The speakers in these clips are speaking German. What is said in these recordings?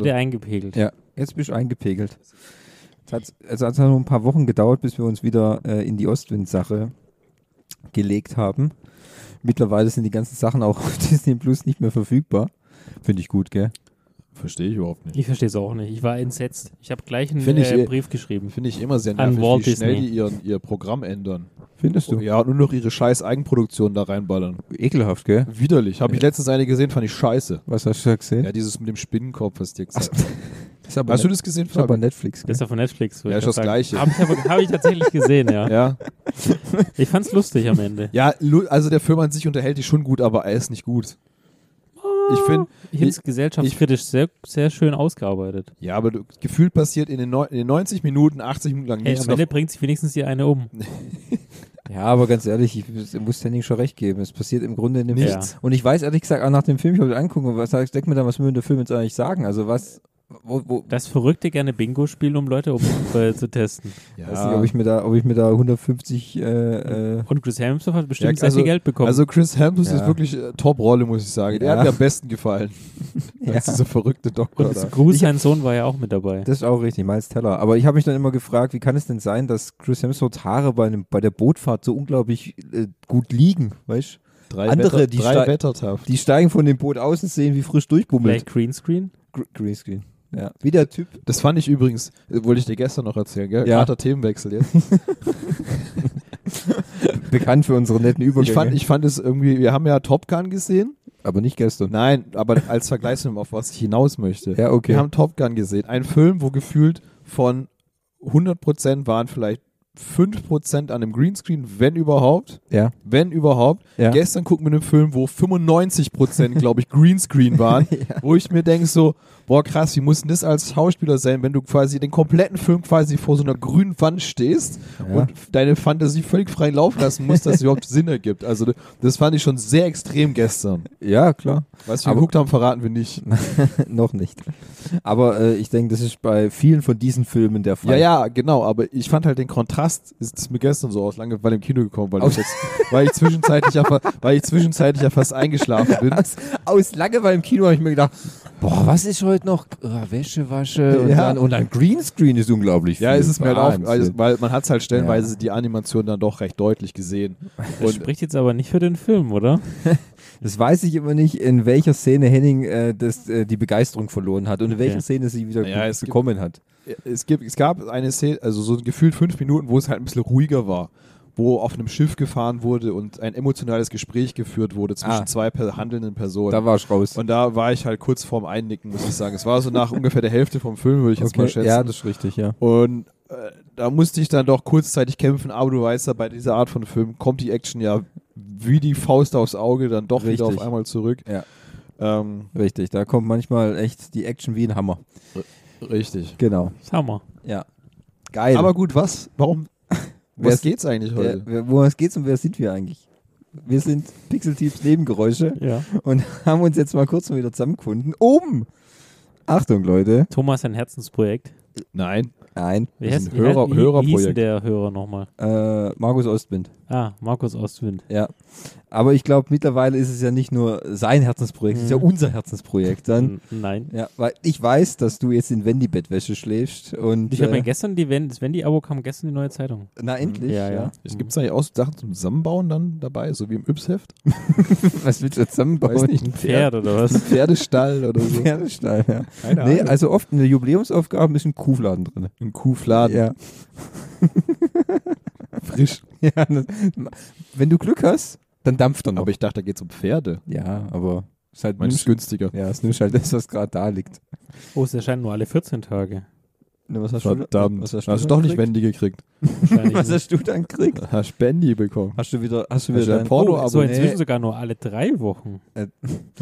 klar. Ja, jetzt seid ihr eingepegelt. Ja, jetzt bist du eingepegelt. Es hat, es hat noch ein paar Wochen gedauert, bis wir uns wieder äh, in die Ostwind-Sache gelegt haben. Mittlerweile sind die ganzen Sachen auch auf Disney Plus nicht mehr verfügbar. Finde ich gut, gell? Verstehe ich überhaupt nicht. Ich verstehe es auch nicht. Ich war entsetzt. Ich habe gleich einen ich äh, eh- Brief geschrieben. Finde ich immer sehr nervig, wie schnell Disney. die ihren, ihr Programm ändern. Findest du? Ja, und nur noch ihre scheiß Eigenproduktion da reinballern. Ekelhaft, gell? Widerlich. Habe ich letztens eine gesehen, fand ich scheiße. Was hast du da gesehen? Ja, dieses mit dem Spinnenkopf, was dir gesagt ist aber Hast du net- das gesehen, ist aber? Netflix, Das gell? ist ja von Netflix. Ja, ist das Gleiche. Habe ich, aber- hab ich tatsächlich gesehen, ja. Ja. Ich fand's lustig am Ende. Ja, also der Film an sich unterhält dich schon gut, aber er ist nicht gut. Ich finde, Ich finde es gesellschaftskritisch sehr, sehr schön ausgearbeitet. ja, aber du, gefühlt passiert in den, neun- in den 90 Minuten, 80 Minuten lang Hey, nichts. am Ende bringt sich wenigstens hier eine um. Ja, aber ganz ehrlich, ich muss Henning schon recht geben. Es passiert im Grunde in dem Nichts. Film. Und ich weiß ehrlich gesagt auch nach dem Film, ich habe den angucken, und was ich denke mir dann, was will der Film jetzt eigentlich sagen? Also was, wo, wo, Das verrückte gerne Bingo-Spiel, um Leute um, äh, zu testen. ja. weiß nicht, ob ich mir da, ob ich mir da 150 äh, äh, Und Chris Hemsworth hat bestimmt Ja, sehr also- viel Geld bekommen. Also Chris Hemsworth Ja. ist wirklich äh, Top-Rolle, muss ich sagen. Der Ja. hat mir am besten gefallen. Als Ja. dieser verrückte Doktor und. Gruß, sein Sohn war ja auch mit dabei. Das ist auch richtig, Miles Teller. Aber ich habe mich dann immer gefragt, wie kann es denn sein, dass Chris Hemsworths Haare bei, einem, bei der Bootfahrt so unglaublich äh, gut liegen, weißt Drei, andere, Wetter, die drei Wettertaft. Die steigen von dem Boot aus und sehen wie frisch durchbummelt. Vielleicht Greenscreen? Gr Greenscreen. Ja. Wie der Typ. Das fand ich übrigens, wollte ich dir gestern noch erzählen, gell? Ja. Harter Themenwechsel jetzt. Bekannt für unsere netten Übergänge. ich, fand, ich fand es irgendwie, wir haben ja Top Gun gesehen. aber nicht gestern. Nein, aber als Vergleichsfilm, auf was ich hinaus möchte. Ja, okay. Wir haben Top Gun gesehen. Ein Film, wo gefühlt von 100% waren vielleicht 5% an dem Greenscreen, wenn überhaupt. Ja. Wenn überhaupt. Ja. Gestern gucken wir einen Film, wo 95% glaube ich Greenscreen waren, wo ich mir denke so, boah krass, wie muss denn das als Schauspieler sein, wenn du quasi den kompletten Film quasi vor so einer grünen Wand stehst Ja. und deine Fantasie völlig frei laufen lassen musst, dass es überhaupt Sinn ergibt. Also das fand ich schon sehr extrem gestern. Ja, klar. Was wir Aber- geguckt haben, verraten wir nicht. Noch nicht. Aber äh, ich denke, das ist bei vielen von diesen Filmen der Fall. Ja, ja, genau, aber ich fand halt den Kontrast, ist mir gestern so aus Langeweile im Kino gekommen, weil, ich, jetzt, weil, ich, zwischenzeitlich ja, weil ich zwischenzeitlich ja fast eingeschlafen bin. Aus, aus Langeweile im Kino habe ich mir gedacht, boah, was ist heute noch? Ah, Wäsche, Wasche und, Ja. dann, und dann Greenscreen ist unglaublich Ja, viel. es ist mir halt auf, Wahnsinn. also, weil man hat es halt stellenweise Ja. die Animation dann doch recht deutlich gesehen. Das Und spricht jetzt aber nicht für den Film, oder? Das weiß ich immer nicht, in welcher Szene Henning äh, das, äh, die Begeisterung verloren hat und in Okay. welcher Szene sie wieder Ja, be- es gibt- bekommen hat. es, gibt, es gab eine Szene, also so gefühlt fünf Minuten, wo es halt ein bisschen ruhiger war, wo auf einem Schiff gefahren wurde und ein emotionales Gespräch geführt wurde zwischen Ah. zwei per handelnden Personen. Da war ich raus. und da war ich halt kurz vorm Einnicken, muss ich sagen. Es war so nach ungefähr der Hälfte vom Film, würde ich jetzt mal schätzen. Ja, das ist richtig, ja. Und äh, da musste ich dann doch kurzzeitig kämpfen, aber du weißt ja, bei dieser Art von Film kommt die Action ja wie die Faust aufs Auge dann doch wieder Richtig. auf einmal zurück. Ja. Ähm, Richtig, da kommt manchmal echt die Action wie ein Hammer. richtig. Genau. Hammer. Ja. Geil. Aber gut, was? Warum? Was geht's eigentlich heute? wer, wer, worum es geht und wer sind wir eigentlich? Wir sind Pixel-Teams Nebengeräusche Ja. und haben uns jetzt mal kurz mal wieder zusammengefunden, um, Achtung Leute, Thomas, ein Herzensprojekt. Nein. Nein, Wie Das ist heißt ein Hörer- wie, wie, wie hieß denn Hörerprojekt. der Hörer nochmal? äh, Markus Ostwind. Ah, Markus Ostwind. Ja. Aber ich glaube, mittlerweile ist es ja nicht nur sein Herzensprojekt, es ist ja Mhm. unser Herzensprojekt dann. Nein. Ja, weil ich weiß, dass du jetzt in Wendy-Bettwäsche schläfst und Ich habe mir äh, gestern die, wenn das Wendy-Abo kam, gestern die neue Zeitung. na endlich. Ja, ja. Gibt es eigentlich auch Sachen zum Zusammenbauen dann dabei, so wie im Yps-Heft? Was willst du jetzt zusammenbauen? Weiß nicht, ein Pferd oder was? Ein Pferdestall oder so. Pferdestall, ja. Keine Nee, Ahnung. also oft in der Jubiläumsaufgabe ist ein Kuhfladen drin. Ein Kuhfladen. Ja. Frisch. ja das, wenn du Glück hast, dann dampft er noch. Aber ich dachte, da geht es um Pferde. ja, aber ist halt nimmst, günstiger. ja, es nimmst halt das, was gerade da liegt. Oh, es erscheint nur alle 14 Tage. Ne, Was hast Verdammt. Was Hast hast du du doch nicht? Wendy gekriegt. Wahrscheinlich Was hast du dann gekriegt? Hast Bendy bekommen. Hast du wieder, hast du Hast wieder du ein dein Porno- Oh, so inzwischen nee. sogar nur alle drei Wochen. Und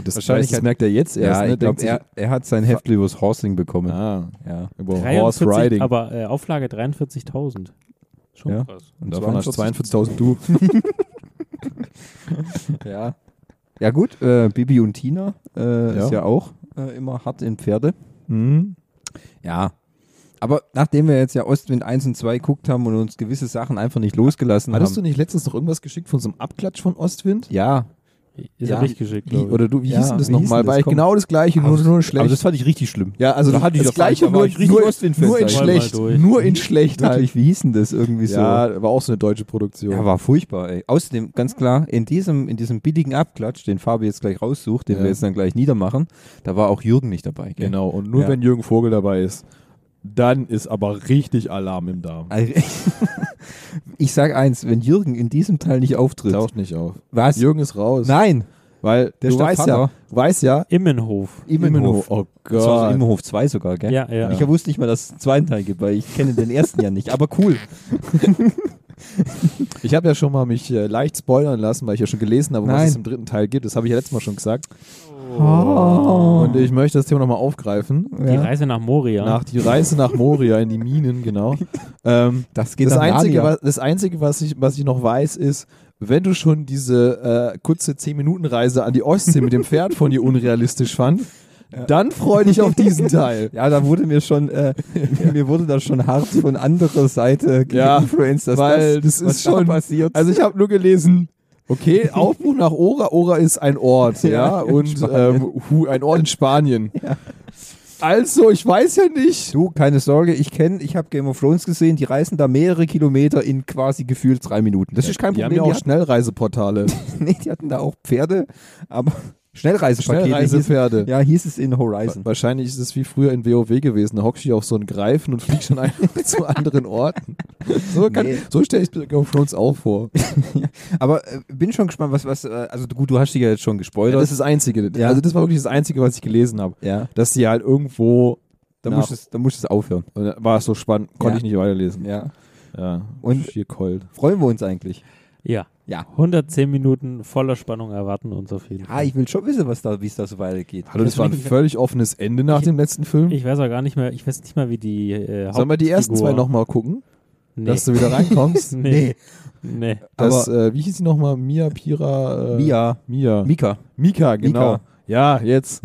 das, Wahrscheinlich das hat- merkt er jetzt erst. Ja, ne? ich sich- er, er hat sein Heft übers Horsing bekommen. Ah, Ja. über 43, Horse Riding. aber äh, Auflage 43.000. Schon Ja. krass. Und davon hast 42. 42.000 du. Ja. Ja gut, äh, Bibi und Tina äh, Ja. ist ja auch äh, immer hart in Pferde. Mhm. Ja. Aber nachdem wir jetzt ja Ostwind 1 und 2 geguckt haben und uns gewisse Sachen einfach nicht losgelassen Hattest du haben. nicht letztens noch irgendwas geschickt von so einem Abklatsch von Ostwind? ja, Ist Ja. nicht geschickt, Wie, ich. oder du, wie Ja, hieß denn das nochmal? das? Weil Komm. genau das gleiche, nur, nur schlecht. Aber das fand ich richtig schlimm. ja, also da hatte ich das doch falsch, gleiche war nur, ich richtig nur, Ostwind-Fan, nur in ich schlecht. Nur in schlecht halt. Wie hieß denn das irgendwie so? Ja, war auch so eine deutsche Produktion. Ja, war furchtbar, ey. Außerdem, ganz klar, in diesem, in diesem billigen Abklatsch, den Fabi jetzt gleich raussucht, den Ja. wir jetzt dann gleich niedermachen, da war auch Jürgen nicht dabei. Gell? Genau, und nur Ja. wenn Jürgen Vogel dabei ist, dann ist aber richtig Alarm im Darm. Ich sag eins, wenn Jürgen in diesem Teil nicht auftritt, Taucht nicht auf. was? Jürgen ist raus. Nein, Weil Der du weißt ja, weißt ja, Immenhof. Immenhof. Oh Das war so Gott. Immenhof 2 sogar, gell? Ja, ja. Ich wusste nicht mal, dass es einen zweiten Teil gibt, weil ich kenne den ersten ja nicht. Aber cool. Ich habe ja schon mal mich äh, leicht spoilern lassen, weil ich ja schon gelesen habe, was Nein. es im dritten Teil gibt. Das habe ich ja letztes Mal schon gesagt. Oh. Und ich möchte das Thema nochmal aufgreifen. Die Reise nach Moria. Nach die Reise nach Moria in die Minen, genau. ähm, Das geht das, Einzige, was, das Einzige, was ich, was ich noch weiß, ist, wenn du schon diese äh, kurze 10-Minuten-Reise an die Ostsee mit dem Pferd von dir unrealistisch fand, dann freu dich auf diesen Teil. Ja, da wurde mir schon, äh, mir wurde da schon hart von anderer Seite Ja, geinfluenced, dass weil das, das ist schon- passiert. Also ich habe nur gelesen, okay, Aufbruch nach Ora. Ora ist ein Ort, ja, Ja, und ähm, hu, ein Ort in Spanien. Also, ich weiß ja nicht. Du, keine Sorge, ich kenne, ich habe Game of Thrones gesehen, die reisen da mehrere Kilometer in quasi gefühlt drei Minuten. Das ist kein Die haben Problem. ja auch die, Schnellreiseportale. nee, die hatten da auch Pferde, aber Schnellreisepakete hieß, Schnellreisepferde. ja, hieß es in Horizon. Wahrscheinlich ist es wie früher in WoW gewesen. Da hockst du dich auf so einen Greifen und fliegst schon einfach zu anderen Orten. So, kann- Nee. so stelle ich mir Game of Thrones auch vor. Aber äh, bin schon gespannt, was, was, äh, also gut, du hast dich ja jetzt schon Ja, gespoilert. das ist das Einzige. Ja. Also das war wirklich das Einzige, was ich gelesen habe. ja, Dass die halt irgendwo, da du es, da musst du es aufhören. und da war es so spannend, konnte Ja. ich nicht weiterlesen. Ja. Ja. Und- Schier keult. Freuen wir uns eigentlich. Ja. Ja. 110 Minuten voller Spannung erwarten uns auf jeden Ah, Fall. ich will schon wissen, was da, wie es da so weitergeht. Hallo, das war ein völlig offenes Ende nach Ich- dem letzten Film. Ich weiß auch gar nicht mehr, ich weiß nicht mal, wie die äh, Sollen wir die ersten zwei nochmal gucken, Nee. dass du wieder reinkommst? nee. nee. Das, äh, wie hieß sie nochmal? Mia, Pira, äh, Mia, Mia. Mika, Mika, genau. Mika. Ja, jetzt.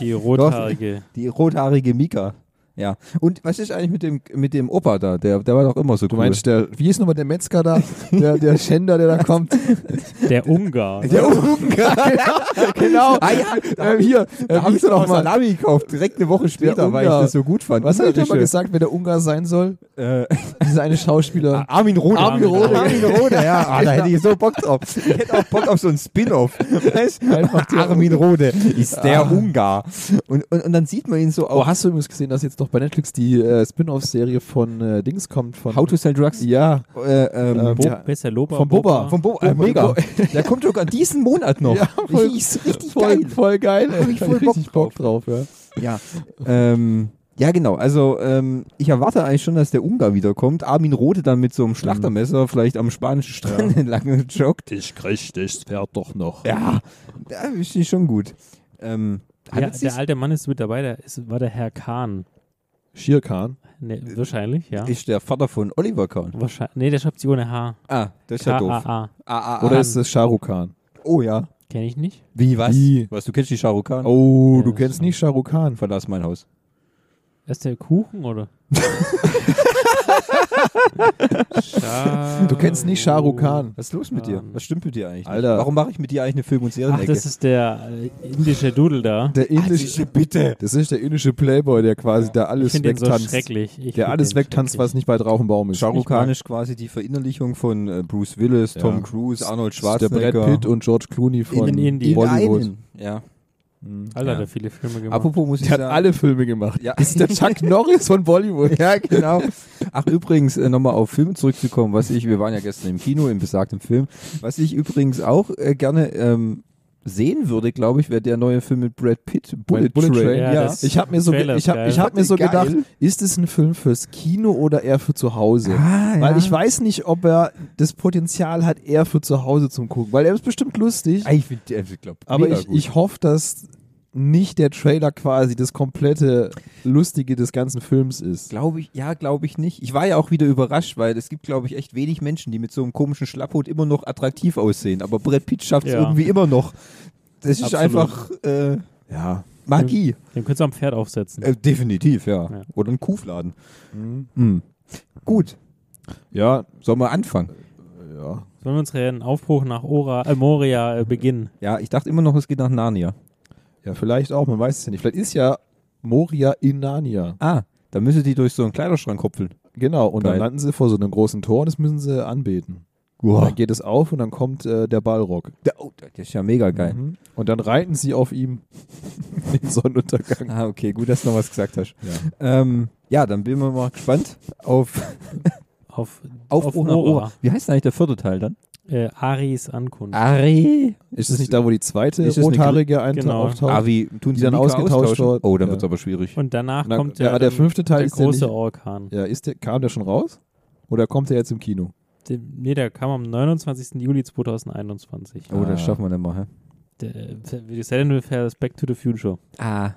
Die rothaarige. die rothaarige Mika. Ja. Und was ist eigentlich mit dem, mit dem Opa da? Der, der war doch immer so Du cool. meinst, der, wie ist nochmal der Metzger da? Der, der Schänder, der da kommt. Der Ungar. Der Ungar, genau. Ah ja, Ähm, hier, da äh, habe ich ist er doch nochmal? Salami gekauft, direkt eine Woche später, weil ich das so gut fand. Was hat er mal gesagt, wer der Ungar sein soll? Äh, Dieser eine Schauspieler. Armin Rohde. Armin Rohde. Armin Rohde, ja. Ah, da hätte ich so Bock drauf. Ich hätte auch Bock auf so einen Spin-off. Weißt? Einfach der Armin Rohde ist der Ah. Ungar. Und, und, und dann sieht man ihn so Oh, auch. hast du übrigens gesehen, dass jetzt doch bei Netflix die äh, Spin-off-Serie von äh, Dings kommt? Von How to Sell Drugs. Ja. Äh, ähm, Ähm, Bo Ja. Besser Loba. Vom Boba. Vom Bo äh, mega. Der kommt sogar diesen Monat noch. Ja, voll- ist richtig voll, geil. voll geil. Hab ich voll richtig Bock drauf, ja. Ja. ähm, ja, genau. Also ähm, ich erwarte eigentlich schon, dass der Ungar wiederkommt. Armin Rohde dann mit so einem Schlachtermesser vielleicht am spanischen Strand entlang joggt. Ich krieg das Pferd doch noch. Ja, da ist schon gut. Ähm, Ja, der alte Mann ist mit dabei, der ist, war der Herr Kahn. Shere Khan. Nee, wahrscheinlich, ja. ist der Vater von Oliver Kahn. Wahrscheinlich, nee, der schreibt sich ohne H. Ah, das ist ja doof. Ah, ah, ah. Oder ist es Shah Rukh Khan? oh ja. Kenn ich nicht. Wie, was? Wie? Was, du kennst die Shah Rukh Khan? Oh, Ja, du kennst nicht Shah Rukh Khan. Verlass mein Haus. Ist der Kuchen oder? Du kennst nicht Shah Rukh Khan. Was ist los mit dir? Was stimmt mit dir eigentlich? Alter. Warum mache ich mit dir eigentlich eine Film- und Ach, Serienecke? das ist der äh, indische Dudel da. Der indische, bitte. das ist der indische Playboy, der quasi da Ich alles den so wegtanzt. schrecklich. Ich der alles den wegtanzt, was nicht bei drauf im Baum ist. Shah Rukh Khan ist quasi die Verinnerlichung von äh, Bruce Willis, Ja. Tom Cruise, Arnold ist der Schwarzenegger. Brad Pitt und George Clooney von In Indien. Bollywood. einen. Ja. Mhm. Alter, Ja. hat er viele Filme gemacht. Apropos muss ich Der hat sagen. alle Filme gemacht. Ja. Das ist der Chuck Norris von Bollywood. Ja, genau. Ach, übrigens, äh, nochmal auf Filme zurückzukommen, was ich, wir waren ja gestern im Kino, im besagten Film, was ich übrigens auch äh, gerne ähm, sehen würde, glaube ich, wäre der neue Film mit Brad Pitt, Bullet, Bullet Train. Train, Ja, Ja, Ich habe mir so, Trailer ich hab, ich hab mir so Geil. gedacht, ist es ein Film fürs Kino oder eher für zu Hause? Ah, Weil ja. ich weiß nicht, ob er das Potenzial hat, eher für zu Hause zum Gucken. Weil er ist bestimmt lustig, Ich, find- ich glaube, aber ich, ich hoffe, dass nicht der Trailer quasi das komplette Lustige des ganzen Films ist. Glaube ich, ja, glaube ich nicht. Ich war ja auch wieder überrascht, weil es gibt, glaube ich, echt wenig Menschen, die mit so einem komischen Schlapphut immer noch attraktiv aussehen. Aber Brad Pitt schafft es Ja. irgendwie immer noch. Das ist Absolut. einfach äh, Ja. Magie. Den könntest du am Pferd aufsetzen. Äh, definitiv, ja. Ja. Oder ein Kuhfladen. Mhm. Hm. Gut, Ja, sollen wir anfangen? ja. Sollen wir unseren Aufbruch nach Ora, äh, Moria äh, beginnen? Ja, ich dachte immer noch, es geht nach Narnia. Ja, vielleicht auch, man weiß es ja nicht. Vielleicht ist ja Moria in Narnia. Ah, da müssen die durch so einen Kleiderschrank kopfeln. Genau, und Geil. dann landen sie vor so einem großen Tor und das müssen sie anbeten. Und dann geht es auf und dann kommt äh, der Balrog. Der- oh, das ist ja mega geil. Mhm. Und dann reiten sie auf ihm den Sonnenuntergang. Ah, okay, gut, dass du noch was gesagt hast. Ja. Ähm, ja, dann bin ich mal gespannt auf Auf, Aufbruch nach Ora. Wie heißt denn eigentlich der vierte Teil dann? Äh, Aris Ankunft. Ari. Ist es nicht da, wo die zweite Ist es eine rothaarige ein Genau. auftaucht? Ari, tun Die sie dann Mika ausgetauscht wird. Oh, dann Ja. wird's aber schwierig. Und danach Na, kommt ja, der, der fünfte Teil der ist der große nicht- Orkan. Ja, ist der, kam der schon raus? Oder kommt der jetzt im Kino? Der, nee, der kam am 29. Juli 2021. Oh, Ah. das schaffen wir nicht mal, hä? Der, wie gesagt, ungefähr das Back to the Future. Ah,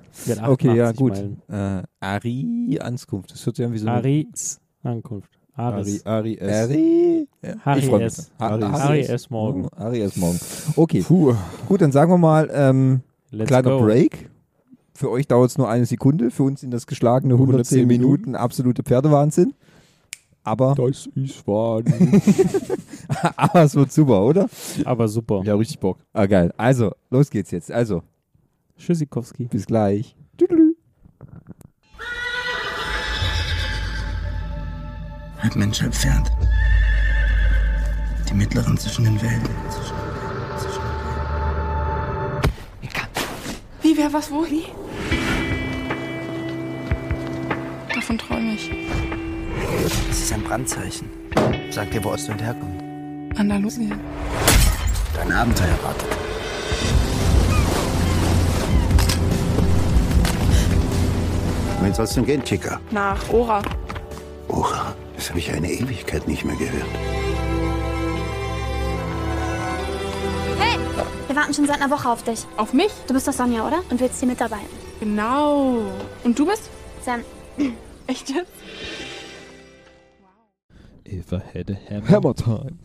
okay, ja, 88 gut. Äh, Ari Ankunft. Das hört sich an wie so eine... Aris Ankunft. Aris. Ari, Ari S. Ari. Ja, Harry. S. Ha- Harry S. Harry S. Morgan. Oh, Ari S. Morgen. Okay, Puh. gut, dann sagen wir mal, ähm, Let's kleiner go. Break. Für euch dauert es nur eine Sekunde, für uns sind das geschlagene 110, 110 Minuten, Minuten. absolute Pferdewahnsinn. Aber, Das ist wahr. aber es wird super, oder? Aber super. ja, richtig Bock. Ah, geil. Also, los geht's jetzt. Also, Tschüssikowski. bis gleich. Halb Mensch, halb Pferd. Die mittleren zwischen den Welten. Wie, wer, was, wo, wie? Davon träume ich. Das ist ein Brandzeichen. Sag dir, wo Ostwind herkommt. Andalusien. Dein Abenteuer wartet. Wohin soll's denn gehen, Chica? Nach Ora. Oha, das habe ich eine Ewigkeit nicht mehr gehört. Hey! Wir warten schon seit einer Woche auf dich. Auf mich? Du bist doch Sonja, oder? Und willst hier mitarbeiten. Genau. Und du bist? Sam, Echt jetzt? Eva had a hammer. Hammer time.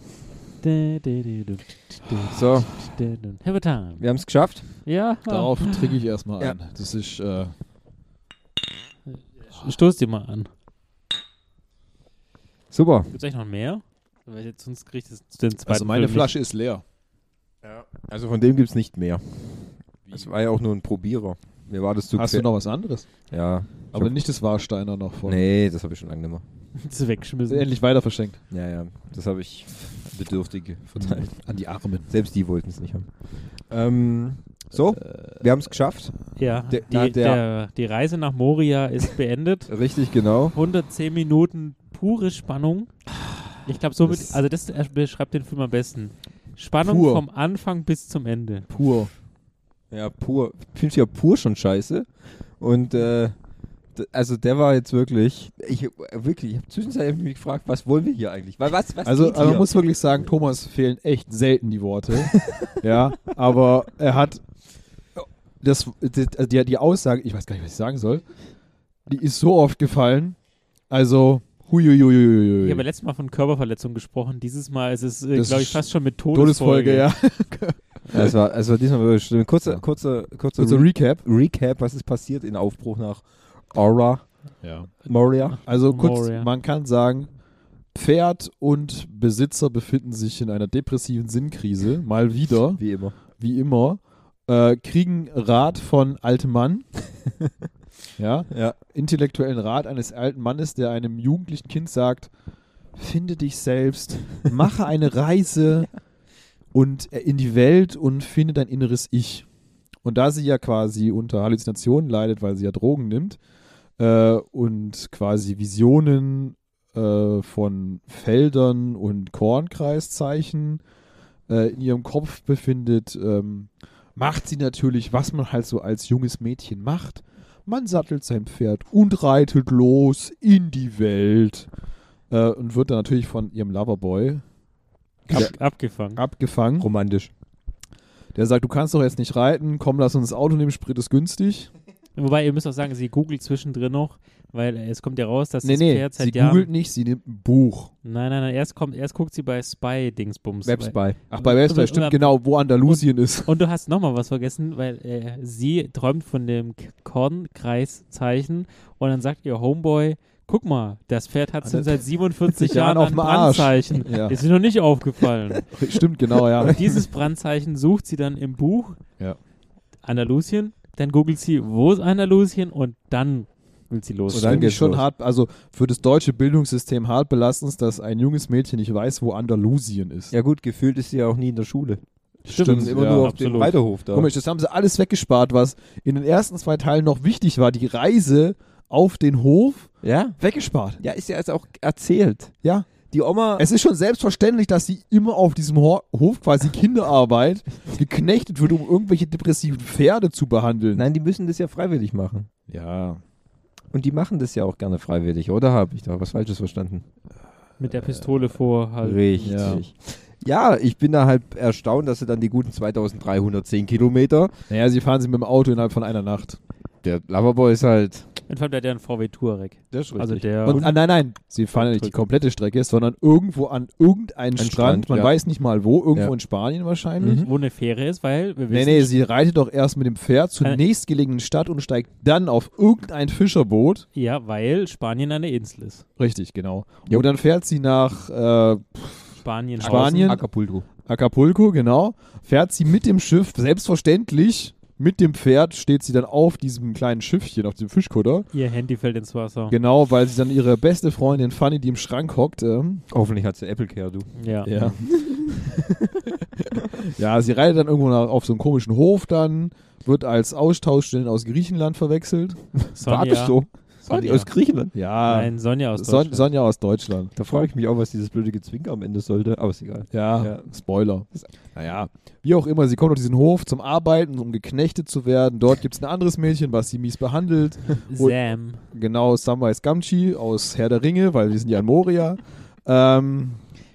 So, Have a time. wir haben es geschafft. Ja, Darauf trinke ich erstmal Ja. ein. Das ist, äh, stoß dir mal an. Super. Gibt es eigentlich noch mehr? Weil jetzt sonst kriegt es den zweiten also meine Film Flasche ist leer. Also von dem gibt's nicht mehr. Es war ja auch nur ein Probierer. Mir war das zu Hast du noch was anderes? Ja. Aber hab- nicht das Warsteiner noch von. Nee, das habe ich schon lange nicht mehr. Nicht. Das ist weggeschmissen. Endlich weiter verschenkt. Ja, ja. Das habe ich Bedürftige verteilt. An die Armen. Selbst die wollten es nicht haben. Ähm, so, wir haben es geschafft. Ja, Der- die, na, der- der, die Reise nach Moria ist beendet. Richtig, genau. 110 Minuten pure Spannung. Ich glaube, somit, Das- also das beschreibt den Film am besten. Spannung Pur. vom Anfang bis zum Ende. Pur. Ja, pur. Ich finde ja pur schon scheiße. Und äh, also der war jetzt wirklich, ich wirklich, ich habe zwischenzeitlich mich gefragt, was wollen wir hier eigentlich? Weil was, was Also, geht also man muss wirklich sagen, Thomas fehlen echt selten die Worte. ja, aber er hat das, die, die, die Aussage, ich weiß gar nicht, was ich sagen soll, die ist so oft gefallen. Also, huiuiuiui. Ich habe letztes Mal von Körperverletzung gesprochen. Dieses Mal ist es, äh, glaube ich, fast schon mit Todesfolge, Todesfolge. ja. Ja, es war, es war diesmal wirklich schlimm. Kurzer, Ja. kurzer, kurzer So Re Recap. Recap, was ist passiert in Aufbruch nach Aura, Ja. Moria. Also kurz, Moria. man kann sagen, Pferd und Besitzer befinden sich in einer depressiven Sinnkrise, mal wieder, Wie immer. wie immer, äh, kriegen Rat von altem Mann, ja, Ja. intellektuellen Rat eines alten Mannes, der einem jugendlichen Kind sagt, finde dich selbst, mache eine Reise und in die Welt und finde dein inneres Ich. Und da sie ja quasi unter Halluzinationen leidet, weil sie ja Drogen nimmt äh, und quasi Visionen äh, von Feldern und Kornkreiszeichen äh, in ihrem Kopf befindet, ähm, macht sie natürlich, was man halt so als junges Mädchen macht. Man sattelt sein Pferd und reitet los in die Welt äh, und wird dann natürlich von ihrem Loverboy Ab, abgefangen. abgefangen. Romantisch. Der sagt, du kannst doch jetzt nicht reiten, komm, lass uns das Auto nehmen, Sprit ist günstig. Wobei, ihr müsst auch sagen, sie googelt zwischendrin noch, weil es kommt ja raus, dass Nee, das nee, Pferd seit sie Jahren... googelt nicht, sie nimmt ein Buch. Nein, nein, nein, erst, kommt, erst guckt sie bei Spy-Dingsbums. Webspy. Ach, bei Und- stimmt und- genau, wo Andalusien ist. Und du hast nochmal was vergessen, weil äh, sie träumt von dem Kornkreiszeichen und dann sagt ihr Homeboy, guck mal, das Pferd hat er- seit 47 Jahren ein. Brandzeichen. Ja. Ist mir noch nicht aufgefallen. Stimmt, genau, ja. Und dieses Brandzeichen sucht sie dann im Buch. Ja. Andalusien. Dann googelt sie, wo ist Andalusien? Und dann will sie los. Und dann finde ich geht's schon los. hart, also für das deutsche Bildungssystem hart belastend, dass ein junges Mädchen nicht weiß, wo Andalusien ist. Ja gut, gefühlt ist sie ja auch nie in der Schule. Stimmt, immer ja. nur auf dem absolut. Reiterhof da. Komisch, das haben sie alles weggespart, was in den ersten zwei Teilen noch wichtig war. Die Reise auf den Hof Ja? weggespart. Ja, ist ja jetzt auch erzählt. Ja. Die Oma. Es ist schon selbstverständlich, dass sie immer auf diesem Ho Hof quasi Kinderarbeit geknechtet wird, um irgendwelche depressiven Pferde zu behandeln. Nein, die müssen das ja freiwillig machen. Ja. Und die machen das ja auch gerne freiwillig, oder habe ich da was Falsches verstanden? Mit der Pistole vor halt. Richtig. Ja. ich bin da halt erstaunt, dass sie dann die guten 2310 Kilometer. Naja, sie fahren sie mit dem Auto innerhalb von einer Nacht. Der Loverboy ist halt. In Fall der einen VW Touareg. Der ist Also der Und, ah, nein, nein, sie fahren ja nicht die komplette Strecke, sondern irgendwo an irgendeinen Ein Strand, Strand, man ja. weiß nicht mal wo, irgendwo Ja. in Spanien wahrscheinlich. Mhm. wo eine Fähre ist, weil wir Nee, wissen, nee, sie reitet doch erst mit dem Pferd zur Äh. nächstgelegenen Stadt und steigt dann auf irgendein Fischerboot. ja, weil Spanien eine Insel ist. Richtig, genau. Jo. Und dann fährt sie nach äh, Spanien. Spanien. Acapulco. Acapulco, genau. Fährt sie mit dem Schiff, selbstverständlich mit dem Pferd steht sie dann auf diesem kleinen Schiffchen, auf dem Fischkutter. Ihr Handy fällt ins Wasser. Genau, weil sie dann ihre beste Freundin Fanny, die im Schrank hockt, ähm, Hoffentlich hat sie Apple Care, du. Ja. Ja. ja, sie reitet dann irgendwo nach, auf so einen komischen Hof dann, wird als Austauschstudent aus Griechenland verwechselt. Sonja. So. Sonja. Aus Griechenland. Ja, Nein, Sonja aus Son Deutschland. Sonja aus Deutschland. Da frage ich mich auch, was dieses blöde Gezwinker am Ende sollte. Aber ist egal. Ja, Ja. Spoiler. Naja, wie auch immer, sie kommt auf diesen Hof zum Arbeiten, um geknechtet zu werden. Dort gibt es ein anderes Mädchen, was sie mies behandelt. Sam. Genau, Samwise Gamgee aus Herr der Ringe, weil wir sind ja in Moria. Ähm,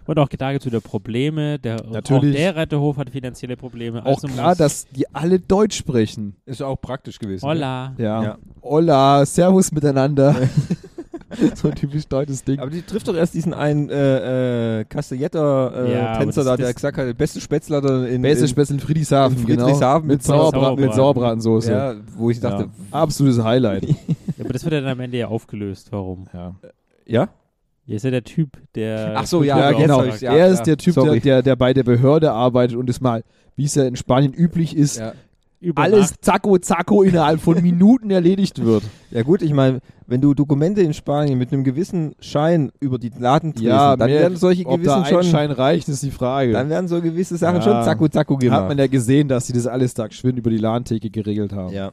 Und auch da gibt es wieder Probleme. Der, Natürlich. Auch der Reiterhof hat finanzielle Probleme. auch also klar, dass die alle Deutsch sprechen. Ist auch praktisch gewesen. Hola. Ja. Ja. Hola, Servus miteinander. so ein typisch deutsches Ding. Aber die trifft doch erst diesen einen äh, äh, Castelletter-Tänzer Ja, aber das- da, der gesagt hat, der beste Spätzler da in, Beste Spätzle in Friedrichshafen, in genau. Friedrichshafen mit, mit Sauerbra Sauerbraten. mit Sauerbratensoße. Ja, wo ich dachte, Ja. Absolutes Highlight. Ja, aber das wird ja dann am Ende ja aufgelöst. Warum? ja. Ja? Hier ist ja der Typ, der. Ach so, ja, Ja, jetzt genau. ich's, ja, er ist ja. der Typ, der, der, der bei der Behörde arbeitet und es mal, wie es ja in Spanien üblich ist, Ja. über alles zacko zacko innerhalb von Minuten erledigt wird. ja gut, ich meine, wenn du Dokumente in Spanien mit einem gewissen Schein über die Laden drehst, Ja, dann mehr- werden solche Ob da gewissen ein schon, Schein reicht, ist die Frage. dann werden so gewisse Sachen Ja. schon zacko zacko Hat gemacht. man ja gesehen, dass sie das alles da geschwind über die Ladentheke geregelt haben. ja.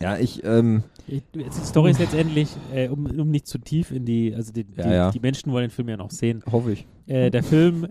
Ja, ich, ähm, Die Story ist letztendlich, äh, um, um nicht zu tief in die, also die, die, ja. die Menschen wollen den Film ja noch sehen. hoffe ich. Äh, der Film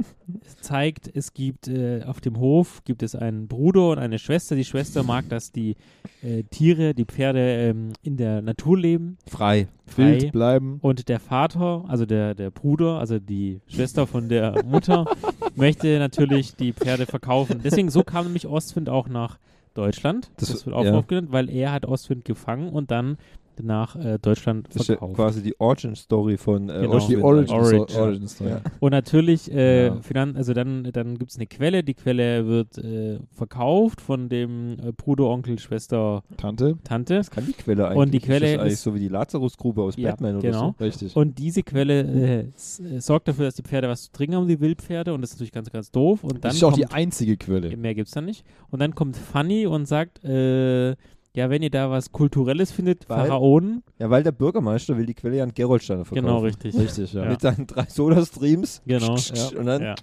zeigt, es gibt äh, auf dem Hof gibt es einen Bruder und eine Schwester. Die Schwester mag, dass die äh, Tiere, die Pferde ähm, in der Natur leben. Frei. Frei. Wild bleiben. Und der Vater, also der, der Bruder, also die Schwester von der Mutter, möchte natürlich die Pferde verkaufen. Deswegen, so kam nämlich Ostwind auch nach Deutschland. Das- Das, wird auch ja. aufgenannt, weil er hat Ostwind gefangen und dann nach äh, Deutschland Das ist ja verkauft. quasi die Origin-Story von äh, Genau. Ostwind Die Origin. Origin. So- Origin Story. Ja. Und natürlich, äh, Ja. Finan also dann, dann gibt es eine Quelle. Die Quelle wird äh, verkauft von dem äh, Bruder, Onkel, Schwester, Tante. Tante. Das kann die Quelle eigentlich. Und die Ist Quelle das eigentlich ist- so wie die Lazarusgrube aus Ja, Batman oder genau. Richtig. Und diese Quelle äh, sorgt dafür, dass die Pferde was zu trinken haben, die Wildpferde. Und das ist natürlich ganz, ganz doof. Und dann das ist auch die einzige Quelle. mehr gibt es dann nicht. Und dann kommt Fanny und sagt, äh, ja, wenn ihr da was Kulturelles findet, Weil- Pharaonen. Ja, weil der Bürgermeister will die Quelle ja an Gerolsteiner verkaufen. Genau, richtig. Richtig, ja. Ja. Mit seinen drei Soda-Streams. Genau. Und dann, Ja.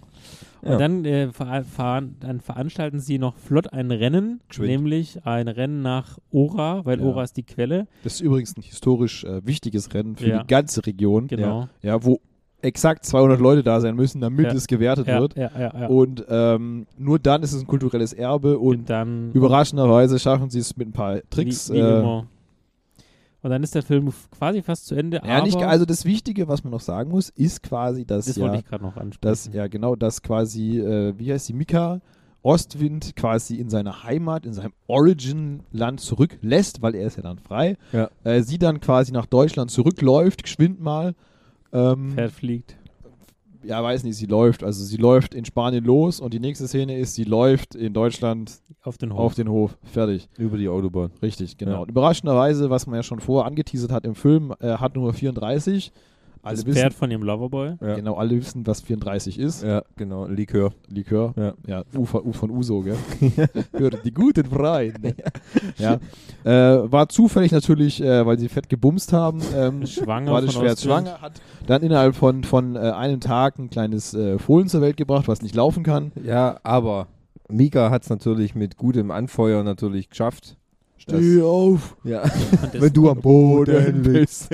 Ja. Und dann, äh, ver veran dann veranstalten sie noch flott ein Rennen, Geschwind. nämlich ein Rennen nach Ora, weil Ja. Ora ist die Quelle. Das ist übrigens ein historisch äh, wichtiges Rennen für Ja. die ganze Region. Genau. Ja, wo exakt 200 Leute da sein müssen, damit Ja. es gewertet Ja, wird. ja. Und ähm, nur dann ist es ein kulturelles Erbe und Und dann überraschenderweise schaffen sie es mit ein paar Tricks. Wie, wie äh. Und dann ist der Film quasi fast zu Ende. ja, nicht, also das Wichtige, was man noch sagen muss, ist quasi, dass das ja, wollte ich gerade noch ansprechen. dass, ja genau, dass quasi, äh, wie heißt die, Mika Ostwind quasi in seine Heimat, in seinem Origin-Land zurücklässt, weil er ist ja dann frei. Ja. Äh, sie dann quasi nach Deutschland zurückläuft, geschwind mal. Ähm, Pferd fliegt. ja, weiß nicht, sie läuft. Also sie läuft in Spanien los und die nächste Szene ist, sie läuft in Deutschland Auf den Hof. auf den Hof. Fertig. Über die Autobahn. Richtig, genau. Ja. Und überraschenderweise, was man ja schon vorher angeteasert hat im Film, äh, hat Nummer 34. Alle das wissen, Pferd von ihrem Loverboy. Ja. genau, alle wissen, was 34 ist. Ja, genau. Likör. Likör. Ja. Ja, U von, U von Uso, gell? Für die guten Freunde. ja. Äh, war zufällig natürlich, äh, weil sie fett gebumst haben. Ähm, Schwanger war das von schwer Ostwind. schwanger, hat dann innerhalb von, von äh, einem Tag ein kleines äh, Fohlen zur Welt gebracht, was nicht laufen kann. Ja, aber Mika hat es natürlich mit gutem Anfeuer natürlich geschafft. Steh auf, Ja. Wenn du am Boden bist.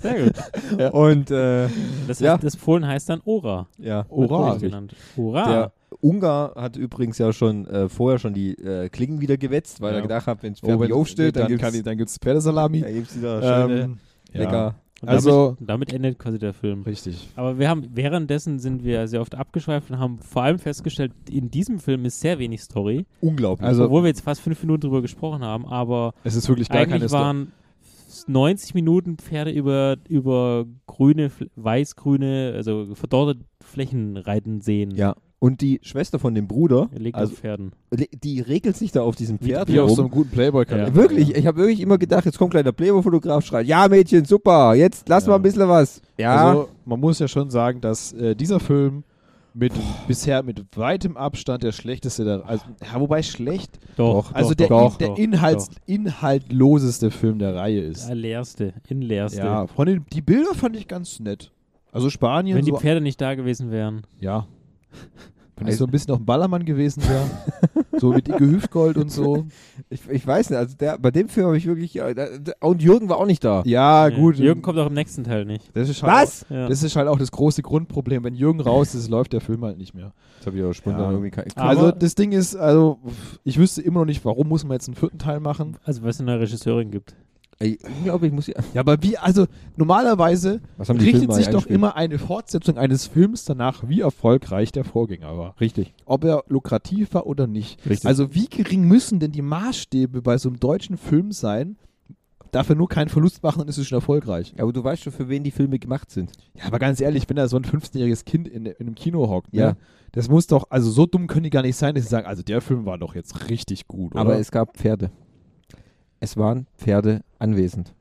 Sehr gut. Und äh, Das, Ja. heißt, das Fohlen heißt dann Ora. ja, Ora. Genannt. Ora. Der Ungar hat übrigens ja schon äh, vorher schon die äh, Klingen wieder gewetzt, weil Ja. er gedacht hat, wenn es wenn- aufsteht, dann, dann, gibt's, die- dann gibt es Pferdesalami. da gibt's wieder schöne, Ähm, ja. lecker. Und Also- damit, damit endet quasi der Film. Richtig. Aber wir haben währenddessen sind wir sehr oft abgeschweift und haben vor allem festgestellt, in diesem Film ist sehr wenig Story. Unglaublich. Also- obwohl wir jetzt fast fünf Minuten drüber gesprochen haben, aber Es ist wirklich gar keine eigentlich Story. waren 90 Minuten Pferde über, über grüne, weiß-grüne, also verdorrte Flächen reiten sehen. ja. Und die Schwester von dem Bruder, Er legt also Pferden. die regelt sich da auf diesem Pferd Wie auf so einem guten playboy Ja. ja. Wirklich, ich habe wirklich immer gedacht, jetzt kommt gleich der Playboy-Fotograf, schreit, ja Mädchen, super, jetzt lass Ja. mal ein bisschen was. Ja, Also man muss ja schon sagen, dass äh, dieser Film mit bisher mit weitem Abstand der schlechteste, der, also, ja, wobei schlecht, Doch, also doch, der, doch, in, der doch, Inhalts, doch. inhaltloseste Film der Reihe ist. Der leerste, inleerste. Ja, von den die Bilder fand ich ganz nett. Also Spanien, Wenn die so, Pferde nicht da gewesen wären. ja. Wenn ich so ein bisschen auf dem Ballermann gewesen wäre, so mit Icke Hüftgold und so. ich, ich weiß nicht, also der, bei dem Film habe ich wirklich, ja, da, da, und Jürgen war auch nicht da. Ja, gut. Jürgen kommt auch im nächsten Teil nicht. Das ist halt Was? Auch, Ja. das ist halt auch das große Grundproblem. Wenn Jürgen raus ist, läuft der Film halt nicht mehr. Das habe ich aber spontan Ja. irgendwie kein, Aber- also das Ding ist, also ich wüsste immer noch nicht, warum muss man jetzt einen vierten Teil machen. Also, weil es eine Regisseurin gibt. Ey, unglaublich, muss ich, Ja, aber wie, also normalerweise richtet sich doch immer eine Fortsetzung eines Films danach, wie erfolgreich der Vorgänger war. Richtig, Ob er lukrativ war oder nicht. richtig. Also wie gering müssen denn die Maßstäbe bei so einem deutschen Film sein? Darf er nur keinen Verlust machen, dann ist es schon erfolgreich. aber du weißt schon, für wen die Filme gemacht sind. Ja, aber ganz ehrlich, wenn da so ein 15-jähriges Kind in, in einem Kino hockt, Ja. ne, das muss doch, also so dumm können die gar nicht sein, dass sie sagen, also der Film war doch jetzt richtig gut, oder? Aber es gab Pferde. Es waren Pferde anwesend.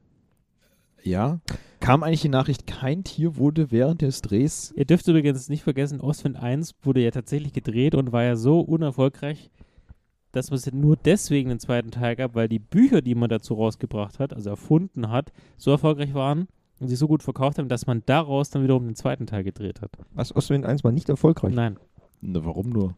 ja. Kam eigentlich die Nachricht, kein Tier wurde während des Drehs Ihr dürft übrigens nicht vergessen, Ostwind 1 wurde ja tatsächlich gedreht und war ja so unerfolgreich, dass man es nur deswegen einen zweiten Teil gab, weil die Bücher, die man dazu rausgebracht hat, also erfunden hat, so erfolgreich waren und sich so gut verkauft haben, dass man daraus dann wiederum den zweiten Teil gedreht hat. Was Ostwind 1 war nicht erfolgreich. Nein. Na, warum nur?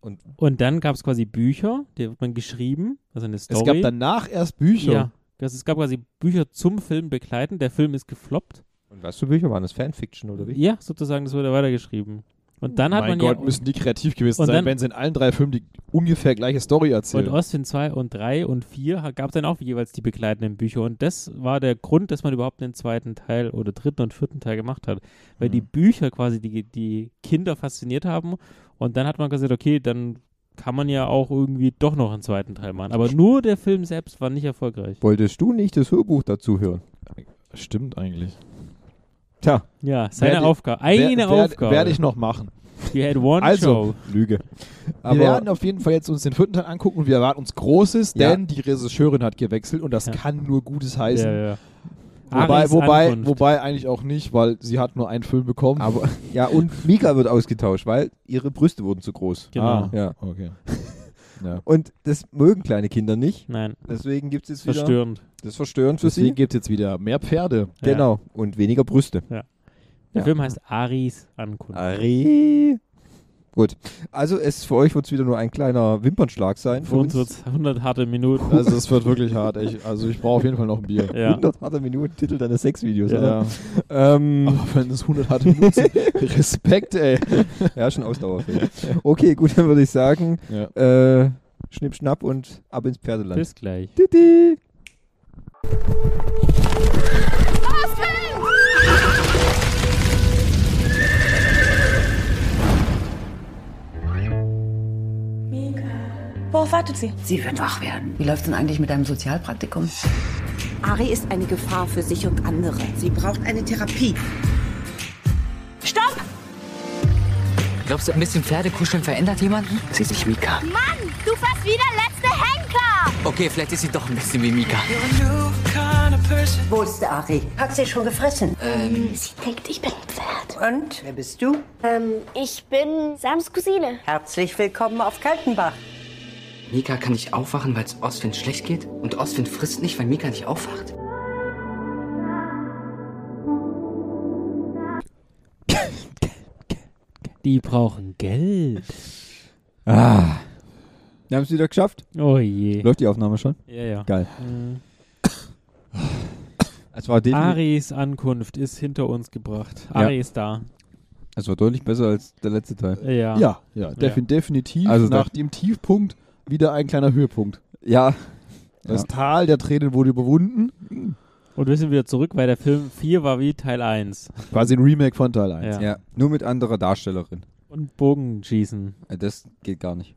Und Und dann gab es quasi Bücher, die hat man geschrieben, also eine Story. Es gab danach erst Bücher. Ja, das, es gab quasi Bücher zum Film begleiten. Der Film ist gefloppt. Und was für Bücher waren das? Fanfiction oder wie? Ja, sozusagen, das wurde weitergeschrieben. Und dann hat mein man Gott, ja müssen die kreativ gewesen Und sein, dann- wenn sie in allen drei Filmen die ungefähr gleiche Story Und erzählen. Ostwind 2 und 3 und 4 gab es dann auch jeweils die begleitenden Bücher. Und das war der Grund, dass man überhaupt den zweiten Teil oder dritten und vierten Teil gemacht hat. Weil die Mhm. Bücher quasi die, die Kinder fasziniert haben. Und dann hat man gesagt, okay, dann kann man ja auch irgendwie doch noch einen zweiten Teil machen. Aber nur der Film selbst war nicht erfolgreich. Wolltest du nicht das Hörbuch dazu hören? Stimmt eigentlich. Tja, Ja, seine Werde- Aufgabe. Eine Wer- Aufgabe. Werde ich noch machen. You had one Also, show. Lüge. wir werden auf jeden Fall jetzt uns den vierten Teil angucken und wir erwarten uns Großes, Ja. denn die Regisseurin hat gewechselt und das Ja. kann nur Gutes heißen. Ja, ja. Wobei, wobei, wobei eigentlich auch nicht, weil sie hat nur einen Film bekommen. aber ja, und Mika wird ausgetauscht, weil ihre Brüste wurden zu groß. Genau. Ah, Ja. okay. ja. Und das mögen kleine Kinder nicht. Nein, Deswegen gibt es jetzt wieder. verstörend. Das ist verstörend für Deswegen sie. gibt es jetzt wieder mehr Pferde. Ja. Genau. Und weniger Brüste. Der Ja. Film heißt Aris Ankunft. Ari. Gut. Also es für euch wird es wieder nur ein kleiner Wimpernschlag sein. Für uns wird es 100 harte Minuten. Also es wird wirklich hart. Ich, also ich brauche auf jeden Fall noch ein Bier. ja. 100 harte Minuten Titel deines Sexvideos, Ja. oder? Ähm, Aber wenn es 100 harte Minuten sind, Respekt, ey. ja, schon Ausdauerfilm. Okay, gut, dann würde ich sagen, Ja. äh, schnipp, schnapp und ab ins Pferdeland. Bis gleich. Titi. Worauf wartet sie? Sie wird wach werden. Wie läuft's denn eigentlich mit deinem Sozialpraktikum? Ari ist eine Gefahr für sich und andere. Sie braucht eine Therapie. Glaubst du, ein bisschen Pferdekuscheln verändert jemanden? Sie ist nicht Mika. Mann, du fast wie der letzte Henker! Okay, vielleicht ist sie doch ein bisschen wie Mika. Wo ist der Ari? Hat sie schon gefressen? Ähm, sie denkt, ich bin ein Pferd. Und, wer bist du? Ähm, ich bin Sams Cousine. Herzlich willkommen auf Kaltenbach. Mika kann nicht aufwachen, weil es Ostwind schlecht geht. Und Ostwind frisst nicht, weil Mika nicht aufwacht. Die brauchen Geld. Ah. Wir haben es wieder geschafft. Oh je. Läuft die Aufnahme schon? Ja, ja. Geil. Mhm. Es war, Aris Ankunft ist hinter uns gebracht. Ja. Ari ist da. es war deutlich besser als der letzte Teil. Ja. Ja, ja, defin definitiv. Also nach dem Tiefpunkt wieder ein kleiner Höhepunkt. Ja. Das Ja. Tal der Tränen wurde überwunden. Und wir sind wieder zurück, weil der Film 4 war wie Teil 1. Quasi ein Remake von Teil 1. Ja. ja. Nur mit anderer Darstellerin. Und Bogenschießen. Äh, Das geht gar nicht.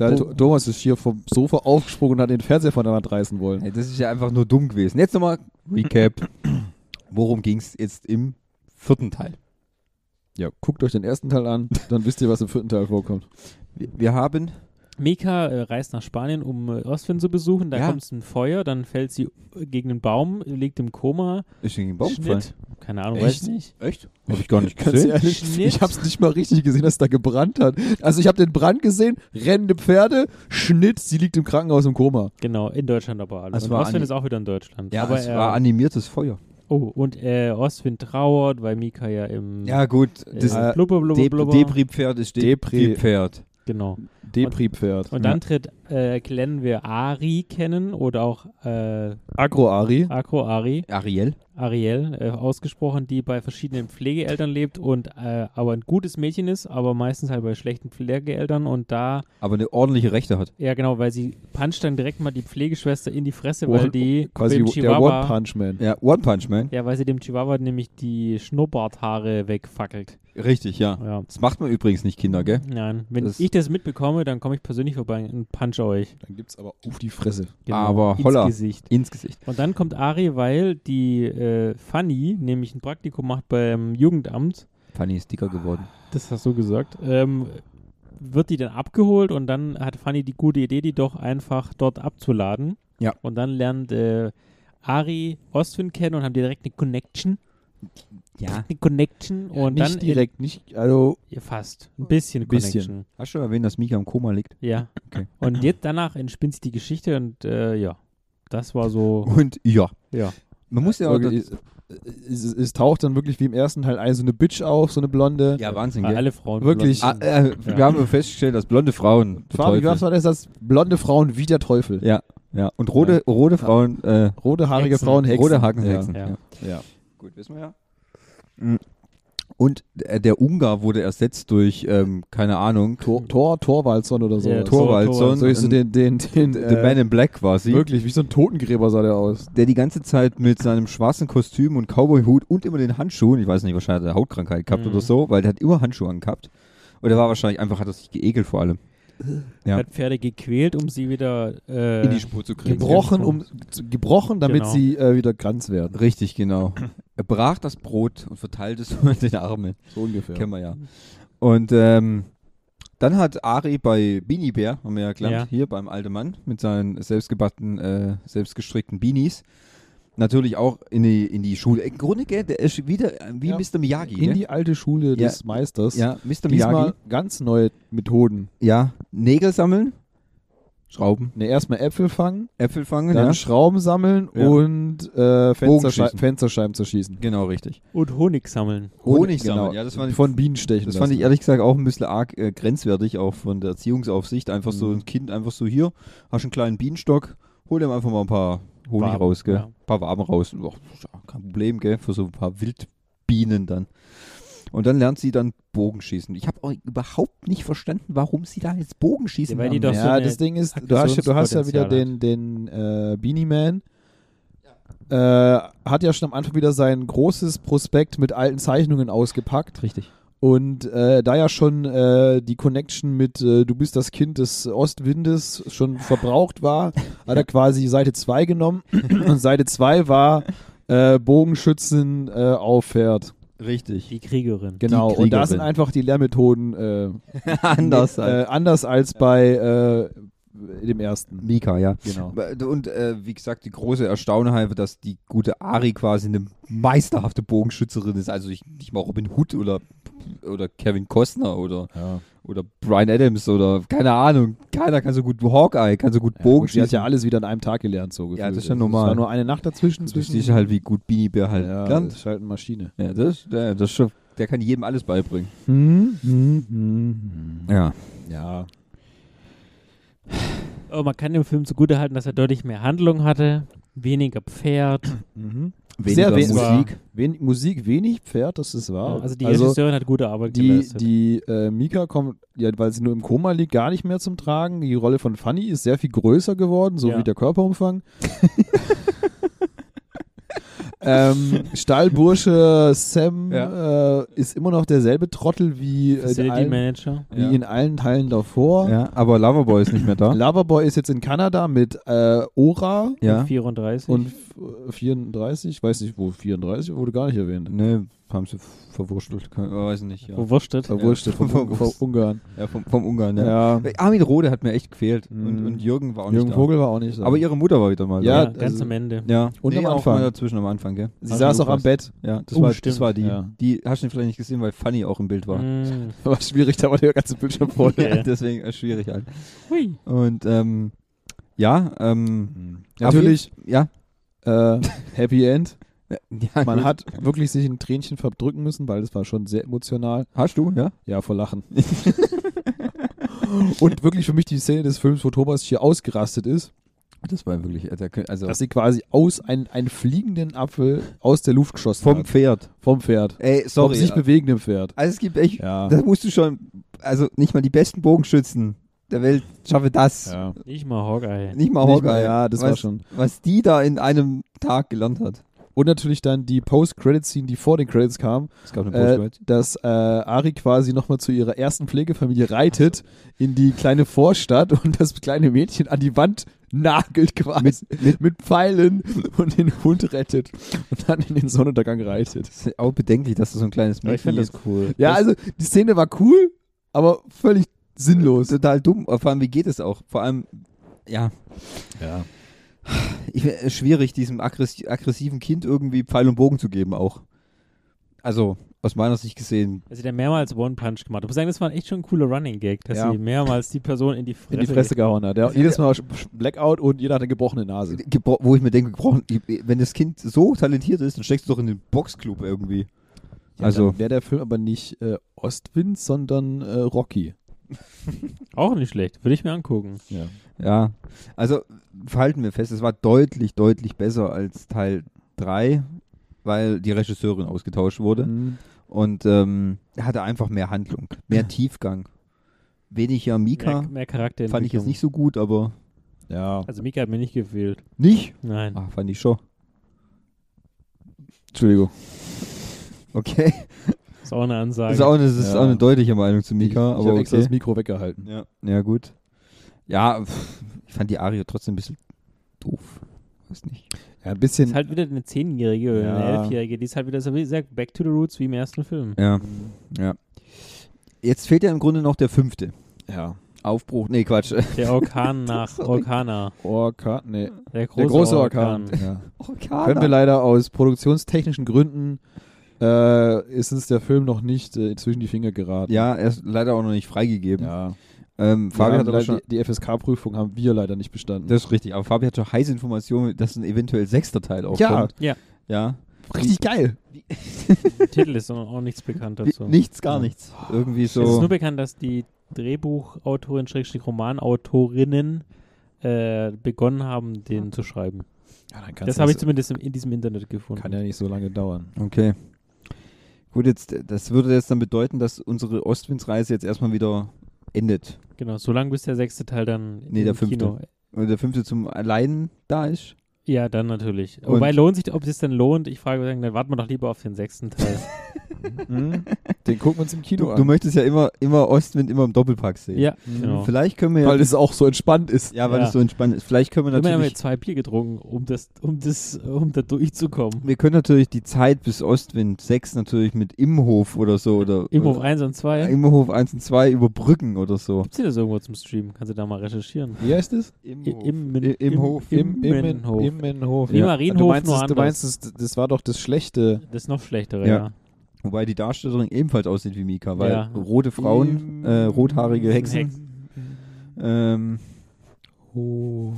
Oh. Thomas ist hier vom Sofa aufgesprungen und hat den Fernseher von der Wand reißen wollen. Ey, das ist ja einfach nur dumm gewesen. Jetzt nochmal Recap. Worum ging es jetzt im vierten Teil? Ja, guckt euch den ersten Teil an, dann wisst ihr, was im vierten Teil vorkommt. Wir, wir haben. Mika äh, reist nach Spanien, um äh, Ostwind zu besuchen. Da Ja. kommt es ein Feuer, dann fällt sie äh, gegen einen Baum, liegt im Koma. Ist gegen den Baum gefallen. Keine Ahnung, Echt? weiß nicht. Echt? Hab ich gar nicht gesehen. ehrlich, ich hab's nicht mal richtig gesehen, dass es da gebrannt hat. Also ich habe den Brand gesehen, rennende Pferde, Schnitt, sie liegt im Krankenhaus im Koma. Genau, in Deutschland aber alles. Es war Ostwind ist auch wieder in Deutschland. Ja, aber es war animiertes Feuer. Oh, und äh, Ostwind trauert, weil Mika ja im Ja, gut. äh, Das blubber, blubber, De blubber. Depri-Pferd ist Depri- Depri-Pferd. Genau. Depri-Pferd. Und dann tritt, äh, wir Ari kennen oder auch äh, Agro-Ari. Agro Ari, Ariel. Ariel, äh, ausgesprochen, die bei verschiedenen Pflegeeltern lebt und äh, aber ein gutes Mädchen ist, aber meistens halt bei schlechten Pflegeeltern und da, Aber eine ordentliche Rechte hat. ja genau, weil sie puncht dann direkt mal die Pflegeschwester in die Fresse, weil One- die Quasi dem der Chihuahua, One-Punch-Man. Ja, One Punch Man. ja, weil sie dem Chihuahua nämlich die Schnurrbarthaare wegfackelt. Richtig, ja. Ja. Das macht man übrigens nicht, Kinder, gell? Nein, wenn Das- ich das mitbekomme, dann komme ich persönlich vorbei und punch euch. Dann gibt's aber auf die Fresse. Genau, Aber ins holla. Gesicht. Ins Gesicht. Und dann kommt Ari, weil die äh, Fanny nämlich ein Praktikum macht beim Jugendamt. Fanny ist dicker geworden. Das hast du gesagt. Ähm, wird die dann abgeholt und dann hat Fanny die gute Idee, die doch einfach dort abzuladen. Ja. Und dann lernt äh, Ari Ostwind kennen und haben direkt eine Connection. Ja. Eine Connection und nicht dann direkt, nicht, also Ja, fast. Ein bisschen Bisschen. Connection. Hast du erwähnt, dass Mika im Koma liegt? Ja. Okay. Und jetzt danach entspinnt sich die Geschichte und äh, ja, das war so. Und ja. Ja. Man muss ja auch. wirklich, es, es, es taucht dann wirklich wie im ersten Teil ein, so eine Bitch auf, so eine blonde. ja, Wahnsinn, Weil gell? alle Frauen. Wirklich. Ah, äh, Ja. Wir haben festgestellt, dass blonde Frauen. Fabi, was war das? das? Blonde Frauen wie der Teufel. Ja, ja. Und rote, rote Frauen. Äh, Rote haarige Hexen. Frauen, Hexen. rote Hakenhexen. Ja. Ja. Ja. Gut, wissen wir ja. Mhm. Und äh, der Ungar wurde ersetzt durch, ähm, keine Ahnung, Tor, Tor, Torwaldson oder so. Tor- Torwaldson. So ist so den, den, den, The äh, Man in Black quasi. Wirklich, wie so ein Totengräber sah der aus. der die ganze Zeit mit seinem schwarzen Kostüm und Cowboy-Hut und immer den Handschuhen, ich weiß nicht, wahrscheinlich hat er Hautkrankheit gehabt Mhm. oder so, weil der hat immer Handschuhe angehabt. Und der war wahrscheinlich einfach, hat er sich geekelt vor allem. Ja. Hat Pferde gequält, um sie wieder äh, In die Spur zu kriegen. Gebrochen, um, zu- gebrochen damit Genau. sie äh, wieder ganz werden. Richtig, genau. Er brach das Brot und verteilte es mit den Armen. So ungefähr. Kennen wir ja. Und ähm, dann hat Ari bei Beanie Bear, haben wir ja gelernt, Ja. hier beim alten Mann, mit seinen selbstgebackten, äh, selbstgestrickten Beanies, natürlich auch in die, in die Schule. Im Grunde, gell, der ist wieder wie Ja. Mr. Miyagi. In gell? die alte Schule des Meisters. ja, Mr. Diesmal Miyagi. ganz neue Methoden. Ja, Nägel sammeln, Schrauben, Ne, erstmal Äpfel fangen, Äpfel fangen, dann ja. Schrauben sammeln Ja. und äh, Fenstersche. Fensterscheiben zerschießen. Genau, richtig. und Honig sammeln. Honig Genau. sammeln, ja, das fand ich- Von Bienen stechen Das fand ich lassen. ehrlich gesagt auch ein bisschen arg äh, grenzwertig, auch von der Erziehungsaufsicht. Einfach so Mhm. ein Kind, einfach so hier, hast einen kleinen Bienenstock, hol dem einfach mal ein paar Honig Waben, raus, gell? ja. Ein paar Waben raus. Und, Och, kein Problem, gell? Für so ein paar Wildbienen dann. Und dann lernt sie dann Bogenschießen. Ich habe auch überhaupt nicht verstanden, warum sie da jetzt Bogenschießen Ja, weil die doch Ja, das Ding ist, du hast, ja- du hast ja wieder den, den äh, Beanie Man. Äh, hat ja schon am Anfang wieder sein großes Prospekt mit alten Zeichnungen ausgepackt. Richtig. Und äh, da ja schon äh, die Connection mit äh, Du bist das Kind des Ostwindes schon verbraucht war, hat er quasi Seite 2 genommen. Und Seite 2 war äh, Bogenschützen äh, auf Pferd. Richtig. Die Kriegerin. Genau, Die und da Kriegerin. sind einfach die Lehrmethoden äh, Anders äh, als anders als bei äh, dem ersten. Mika, ja. Genau. Und äh, wie gesagt, die große Erstaunheit, dass die gute Ari quasi eine meisterhafte Bogenschützerin ist. Also ich, nicht mal Robin Hood oder, oder Kevin Costner oder, Ja. oder Brian Adams oder keine Ahnung. Keiner kann so gut Hawkeye, kann so gut Ja, Bogen gut, sie hat schießen. ja alles wieder an einem Tag gelernt, so gefühlt. Ja, das ist ja Also, normal. Es war nur eine Nacht dazwischen. Das zwischen ist halt wie gut Beanie Bear halt ja, lernt. das ist halt eine Maschine. Ja, das, der, das ist schon, der kann jedem alles beibringen. Hm, hm, hm, hm. Ja. Ja. Aber man kann dem Film zugutehalten, dass er deutlich mehr Handlung hatte, weniger Pferd. Mhm. Weniger Sehr wenig Musik. Wenig, Musik, wenig Pferd, das ist wahr. Also die Regisseurin hat gute Arbeit die, geleistet. die äh, Mika kommt, ja, weil sie nur im Koma liegt, gar nicht mehr zum Tragen. Die Rolle von Fanny ist sehr viel größer geworden, so Ja. wie der Körperumfang. ähm, Stahlbursche Sam äh, ist immer noch derselbe Trottel wie, äh, in, allen, Manager. wie in allen Teilen davor. Ja, aber Loverboy ist nicht mehr da. Loverboy ist jetzt in Kanada mit äh, Ora ja. 34. und äh, 34, ich weiß nicht wo, 34 wurde gar nicht erwähnt. Ne, haben sie verwurschtelt. Äh, weiß nicht. Ja. Verwurstet. Verwurstet vom, Vom- vom Ungarn. Ja, vom, vom Ungarn, ja. Ja. Armin Rohde hat mir echt gefehlt. Mhm. Und, und Jürgen war auch Jürgen nicht Vogel war auch nicht da. da. Aber ihre Mutter war wieder mal Ja, Ja, da. ganz also- am Ende. Ja. Und am auch Anfang. mal dazwischen am Anfang, gell? Sie Hast saß auch am? Bett. Ja, das, Oh, war, das stimmt. war die. Ja. Die hast du vielleicht nicht gesehen, weil Fanny auch im Bild war. Mm. War schwierig, da war der ganze Bildschirm voll. Ja. Deswegen äh, schwierig halt. Hui. Und ähm, ja, ähm, Natürlich ja. äh, Happy End. Ja Man gut. hat wirklich sich ein Tränchen verdrücken müssen, weil das war schon sehr emotional. Hast du, ja? Ja, vor Lachen. Und wirklich für mich die Szene des Films, wo Thomas hier ausgerastet ist, Das war wirklich, also, also dass sie quasi aus ein, einen fliegenden Apfel aus der Luft geschossen vom hat. Pferd. Vom Pferd. Ey, Vom sorry. sich bewegenden Pferd. Also es gibt echt, Ja. da musst du schon, also nicht mal die besten Bogenschützen der Welt schaffen das. Ja. Nicht mal Hawkeye. Nicht mal Nicht Hawkeye. mal, ja, das was, war schon. Was die da in einem Tag gelernt hat. Und natürlich dann die Post-Credit-Scene, die vor den Credits kam, Es gab eine äh, Post dass äh, Ari quasi nochmal zu ihrer ersten Pflegefamilie reitet in die kleine Vorstadt und das kleine Mädchen an die Wand nagelt quasi mit, mit, Pfeilen und den Hund rettet und dann in den Sonnenuntergang reitet. Das ist auch bedenklich, dass das so ein kleines Aber ich Mädchen finde das cool. Ja, also die Szene war cool, aber völlig sinnlos. total dumm. Vor allem, wie geht es auch? Vor allem, ja, Ja. Ich, äh, schwierig, diesem aggress aggressiven Kind irgendwie Pfeil und Bogen zu geben auch. Also, aus meiner Sicht gesehen. Also der mehrmals One-Punch gemacht. Ich muss sagen, das war echt schon ein cooler Running-Gag, dass Ja. sie mehrmals die Person in die Fresse... In die Fresse gehauen hat. Der hat jedes Mal Blackout und jeder hat eine gebrochene Nase. gebro- Wo ich mir denke, gebrochen, wenn das Kind so talentiert ist, dann steckst du doch in den Boxclub irgendwie. Ja, also, wäre der Film aber nicht äh, Ostwind, sondern äh, Rocky. Auch nicht schlecht. Würde ich mir angucken. Ja. ja. Also, halten wir fest, es war deutlich, deutlich besser als Teil 3, weil die Regisseurin ausgetauscht wurde. Mhm. Und ähm, er hatte einfach mehr Handlung, mehr Tiefgang. Weniger Mika. Mehr, mehr Charakterentwicklung. Fand ich jetzt nicht so gut, aber Ja. Also Mika hat mir nicht gefehlt. nicht? Nein. Ah, fand ich schon. Entschuldigung. Okay. Ist auch eine Ansage. Das ist auch eine, das ist Ja. auch eine deutliche Meinung zu Mika, ich ich habe extra okay. das Mikro weggehalten. Ja, ja gut. Ja, pff, ich fand die Arie trotzdem ein bisschen doof. Weiß nicht. Ja, ein ist bisschen. halt wieder eine Zehnjährige oder eine Ja. Elfjährige. Die ist halt wieder so, wie gesagt, back to the roots wie im ersten Film. Ja, ja. Jetzt fehlt ja im Grunde noch der fünfte. ja. Aufbruch, nee, Quatsch. Der Orkan nach. Orkana. Orkan, nee. Der große, Der große Orkan. Ja. Können wir leider aus produktionstechnischen Gründen äh, ist uns der Film noch nicht äh, zwischen die Finger geraten. Ja, er ist leider auch noch nicht freigegeben. Ja. Ähm, Fabi hat aber leider- schon, die, die FSK-Prüfung haben wir leider nicht bestanden. das ist richtig, aber Fabi hat schon heiße Informationen, dass ein eventuell sechster Teil auch Ja. kommt. Ja. Ja. richtig geil. Titel ist auch nichts bekannt dazu. Nichts, gar nichts. Irgendwie Es ist so. nur bekannt, dass die Drehbuchautorin, Schrägstrich Romanautorinnen äh, begonnen haben, den zu schreiben. Ja, Das habe ich zumindest im, in diesem Internet gefunden. Kann ja nicht so lange dauern. Okay. Gut, jetzt, das würde jetzt dann bedeuten, dass unsere Ostwindsreise jetzt erstmal wieder endet. Genau, solange bis der sechste Teil dann Nee, im der fünfte. Kino. Und der fünfte zum Allein da ist. Ja, dann natürlich. Und- Wobei lohnt sich, ob es denn lohnt, ich frage, dann warten wir doch lieber auf den sechsten Teil. Mhm. Den gucken wir uns im Kino Du, an. du möchtest ja immer, immer Ostwind immer im Doppelpack sehen. Ja, Mhm. genau. Vielleicht können wir ja. weil es auch so entspannt ist. ja, weil Ja. es so entspannt ist. Vielleicht können wir haben wir natürlich. zwei Bier getrunken, um das, um das, um da durchzukommen. Wir können natürlich die Zeit bis Ostwind 6 natürlich mit Imhof oder so oder. Imhof oder 1 und 2. Imhof 1 und 2 überbrücken oder so. Gibt's hier das irgendwo zum Stream? Kannst du da mal recherchieren? Wie heißt es? Im, Im, im Hof. Im Immenhof. Immenhof. Wie Marienhof, du meinst, nur es, du meinst es, das war doch das Schlechte. Das ist noch schlechtere, Ja. ja. Wobei die Darstellerin ebenfalls aussieht wie Mika, weil Ja. rote Frauen, äh, rothaarige Hexen. Hex- Ähm, Oh.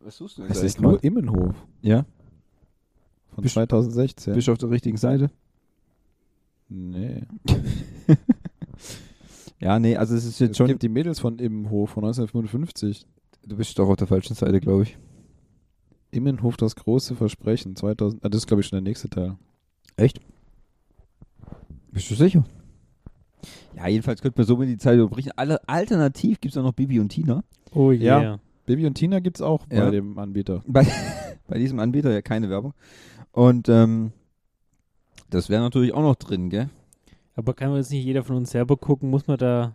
was suchst du Es ist nur Immenhof Ja, von Bist- 2016. bist du auf der richtigen Seite? nee. Ja, nee, also es ist jetzt Es schon. gibt die Mädels von Immenhof von 1955. Du bist doch auf der falschen Seite, glaube ich. Immenhof, das große Versprechen. 2000, ah, das ist, glaube ich, schon der nächste Teil. Echt? Bist du sicher? Ja, jedenfalls könnte man so mit die Zeit überbrechen. Alternativ gibt es auch noch Bibi und Tina. Oh Ja. yeah. Baby und Tina gibt es auch Ja. bei dem Anbieter. Bei, bei diesem Anbieter ja keine Werbung. Und ähm, das wäre natürlich auch noch drin, gell? Aber kann man jetzt nicht jeder von uns selber gucken? Muss man da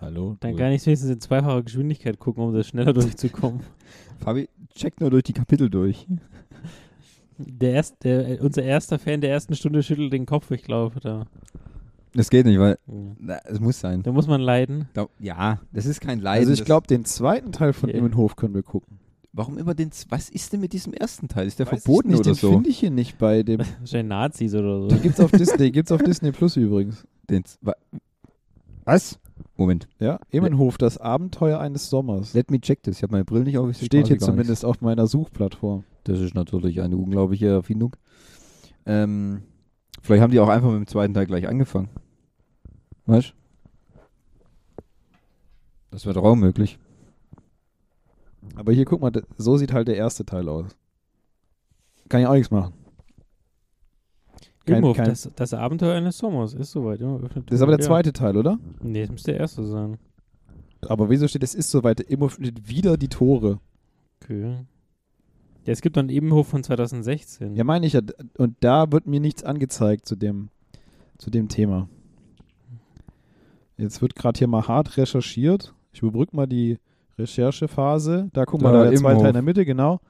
Hallo? dann gar nicht wenigstens in zweifacher Geschwindigkeit gucken, um das schneller durchzukommen? Fabi, check nur durch die Kapitel durch. Der erst, der, unser erster Fan der ersten Stunde schüttelt den Kopf, ich glaube. Da, Das geht nicht, weil es muss sein. da muss man leiden. Da, ja, das ist kein Leiden. Also ich glaube, den zweiten Teil von Okay. Immenhof können wir gucken. Warum immer den. Was ist denn mit diesem ersten Teil? Ist der Weiß ich verboten nicht, oder den so? finde ich hier nicht bei dem. Wahrscheinlich Nazis oder so. Den gibt's auf Disney, gibt's auf Disney Plus übrigens. Den wa- was? Moment. Ja, Immenhof, das Abenteuer eines Sommers. Let me check this. Ich habe meine Brille nicht auf. Steht hier zumindest auf meiner Suchplattform. nichts. Das ist natürlich eine unglaubliche Erfindung. Ähm, vielleicht haben die auch einfach mit dem zweiten Teil gleich angefangen. Weißt Das wäre doch auch möglich. Aber hier, guck mal, so sieht halt der erste Teil aus. Kann ich auch nichts machen. Kein- Imhof, kein- das, das Abenteuer eines Sommers ist soweit. Ja, öffnet Das ist aber der ja. zweite Teil, oder? Nee, das müsste der erste sein. Aber wieso steht, es ist soweit, Immenhof öffnet wieder die Tore? Okay. Ja, es gibt noch einen Immenhof von 2016. Ja, meine ich ja. Und da wird mir nichts angezeigt zu dem, zu dem Thema. Jetzt wird gerade hier mal hart recherchiert. Ich überbrücke mal die Recherchephase. Da guck mal, Da da der zweite. Teil in der Mitte, genau.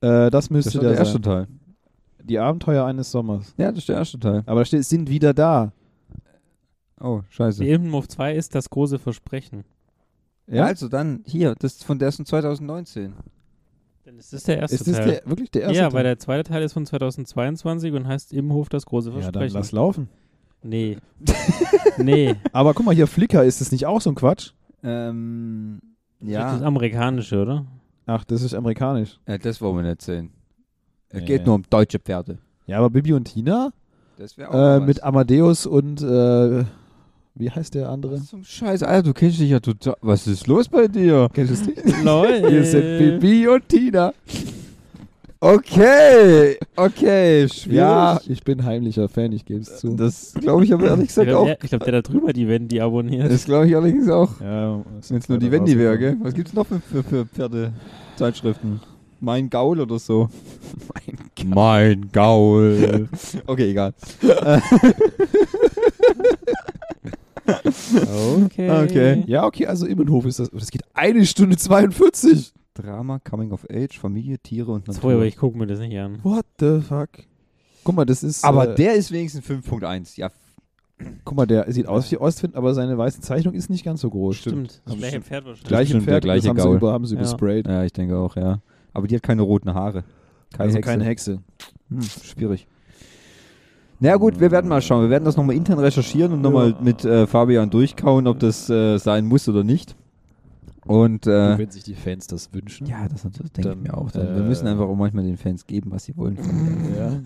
Äh, das Das müsste ist doch der, der erste sein. Teil. Die Abenteuer eines Sommers. Ja, das ist der erste Teil. Aber da steht, sind wieder da. Oh, scheiße. Die Immenhof 2 ist das große Versprechen. Ja? Also dann, hier, das ist von der ist von 2019. Denn es ist der erste ist das Teil. der, wirklich der erste ja, Teil? weil der zweite Teil ist von 2022 und heißt Immenhof das große ja, dann Versprechen. lass laufen. nee. nee. Aber guck mal hier, Flickr, ist das nicht auch so ein Quatsch? Ähm, Das ja. ist amerikanische, oder? Ach, das ist amerikanisch. ja, das wollen wir nicht sehen. Es geht nur um deutsche Pferde. Ja, aber Bibi und Tina Das wäre auch äh, was. mit Amadeus und äh, wie heißt der andere? Was zum Scheiß, Alter, du kennst dich ja total. Was ist los bei dir? Kennst du das nicht? Lol. Hier sind Bibi und Tina. Okay, okay, schwierig. Ja, ich bin heimlicher Fan, ich gebe es zu. das glaube ich aber ehrlich Ich gesagt auch. glaube, glaub, der da drüber, die Wendy abonniert. Das glaube ich allerdings auch. Ja, Wenn es nur die Wendy wäre, gell? Was gibt's noch für, für, für Pferdezeitschriften? Mein Gaul oder so? Mein Gaul. okay, egal. Okay. Okay. Ja, okay, also Immenhof ist das. Das geht eine Stunde 42. Drama, Coming of Age, Familie, Tiere und Natur. Sorry, aber ich gucke mir das nicht an. What the fuck? Guck mal, das ist. Aber äh, der ist wenigstens 5.1. Ja, Guck mal, der sieht aus wie Ostwind, aber seine weiße Zeichnung ist nicht ganz so groß. Stimmt. Das gleiche. Pferd wahrscheinlich. Gleiche der Pferd, gleiche das haben sie, Gaul. über, haben sie Ja. übersprayt. ja, ich denke auch, ja. Aber die hat keine roten Haare. Keine also Hexe. keine Hexe. Hm, schwierig. Na ja, gut, wir werden mal schauen. Wir werden das nochmal intern recherchieren und nochmal mit äh, Fabian durchkauen, ob das äh, sein muss oder nicht. Und äh, Wenn sich die Fans das wünschen. ja, das, das denke ich mir auch. Dann, wir äh, müssen einfach auch manchmal den Fans geben, was sie wollen. Ja.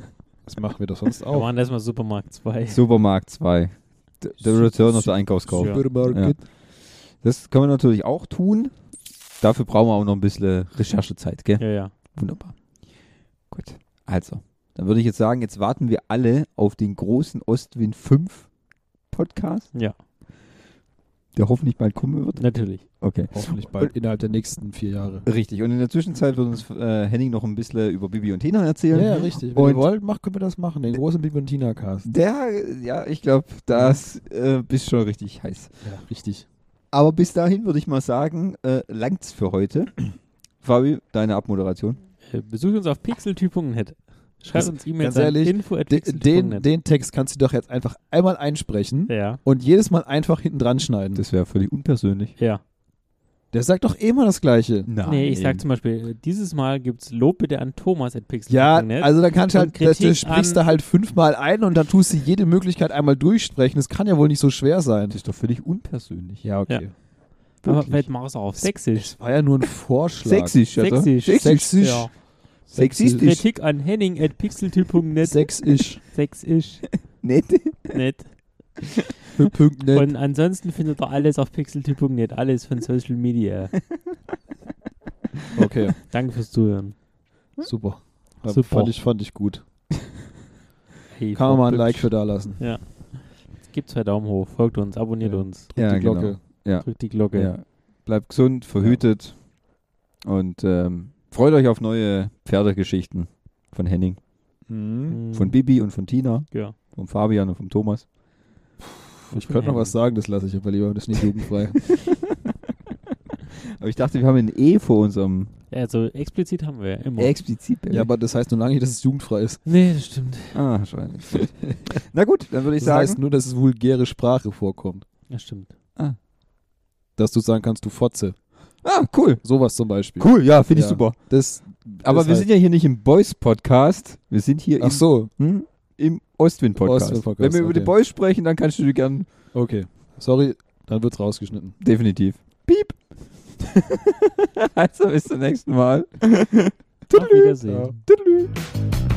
Das machen wir doch sonst Wir auch. machen erstmal Supermarkt 2. Supermarkt 2. The, the Return of the Einkaufskorb. Ja. Supermarket. Das können wir natürlich auch tun. Dafür brauchen wir auch noch ein bisschen Recherchezeit, gell? Ja, ja. Wunderbar. Gut. Also, dann würde ich jetzt sagen, jetzt warten wir alle auf den großen Ostwind 5 Podcast. Ja. der hoffentlich bald kommen wird. Natürlich. Okay. Hoffentlich bald innerhalb der nächsten vier Jahre. Richtig. Und in der Zwischenzeit wird uns äh, Henning noch ein bisschen über Bibi und Tina erzählen. Ja, ja, richtig. Wenn Und- ihr wollt, macht, können wir das machen. Den großen Bibi und Tina Cast. Der, ja, ich glaube, das äh, bist schon richtig heiß. Ja, richtig. Aber bis dahin würde ich mal sagen, äh, langt's für heute. Fabi, deine Abmoderation. Äh, besucht uns auf pixeltyp.net. Schreibt Ganz- uns E-Mails Ganz an ehrlich, info at den, den Text kannst du doch jetzt einfach einmal einsprechen Ja. und jedes Mal einfach hinten dran schneiden. Das wäre völlig unpersönlich. Ja. Der sagt doch eh immer das Gleiche. Nein. Nee, ich sag zum Beispiel, äh, dieses Mal gibt's Lob bitte an Thomas at Ja, pixeltyp.net. also dann kannst du Und halt, das, das sprichst du halt fünfmal ein und dann tust du jede Möglichkeit einmal durchsprechen. Das kann ja wohl nicht so schwer sein. Das ist doch völlig unpersönlich. Ja, okay. Aber wirklich. vielleicht mach es auch auf Sächsisch. Das war ja nur ein Vorschlag. Sächsisch, oder? Sächsisch. Sächsisch. Ja. Sexistisch. Kritik an Henning at pixeltyp.net. Sächsisch. Sächsisch. Nett. Nett. Punkt net. Und ansonsten findet ihr alles auf pixeltyp.net. Alles von Social Media. Okay, Danke fürs Zuhören. super. Super. Fand, ich, fand ich gut. Hey, Kann man mal ein Like für da lassen. Ja. Gebt zwei Daumen hoch, folgt uns, abonniert Ja. uns, Drückt Ja, die Glocke. genau. Ja. drückt die Glocke. Ja. Bleibt gesund, verhütet und ähm, freut euch auf neue Pferdegeschichten von Henning. Mhm. von Bibi und von Tina, Ja. von Fabian und von Thomas. Ich könnte noch was sagen, das lasse ich aber lieber, das ist nicht jugendfrei. Aber ich dachte, wir haben ein E vor unserem Also explizit haben wir ja immer. explizit. ja, aber das heißt nur lange nicht, dass es jugendfrei ist. nee, das stimmt. ah, scheiße. Na gut, dann würde ich Das heißt sagen, nur, dass es vulgäre Sprache vorkommt. Das stimmt. Dass du sagen kannst, du Fotze. ah, cool. Sowas zum Beispiel. Cool, ja, finde ich Ja. super. Das, Aber das wir halt- sind ja hier nicht im Boys-Podcast, wir sind hier Ach im, so, hm, im Ostwind-Podcast. Ostwind-Podcast, Wenn wir über die okay. Boys sprechen, dann kannst du gern okay. Sorry, dann wird's rausgeschnitten. definitiv. Piep. also bis zum nächsten Mal. Auf Wiedersehen. Ja.